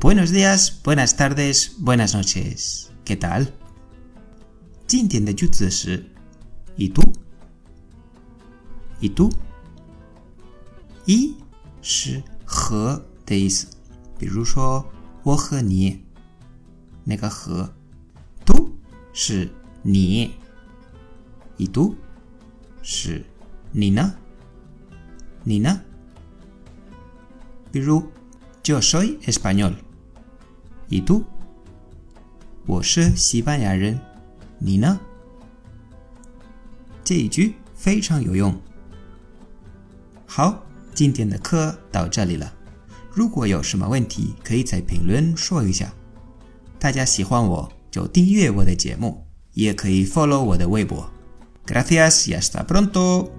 Buenos días, buenas tardes, buenas noches. ¿Qué tal? ¿Y tú? ¿Y tú? Y shi he de is. ni. Tú shi ni. ¿Y tú? Shi nina. Nina. yo soy español. español，¿Y tú？我是西班牙人，你呢？这一句非常有用。好，今天的课到这里了。如果有什么问题，可以在评论说一下。大家喜欢我就订阅我的节目，也可以 follow 我的微博。Gracias y hasta pronto。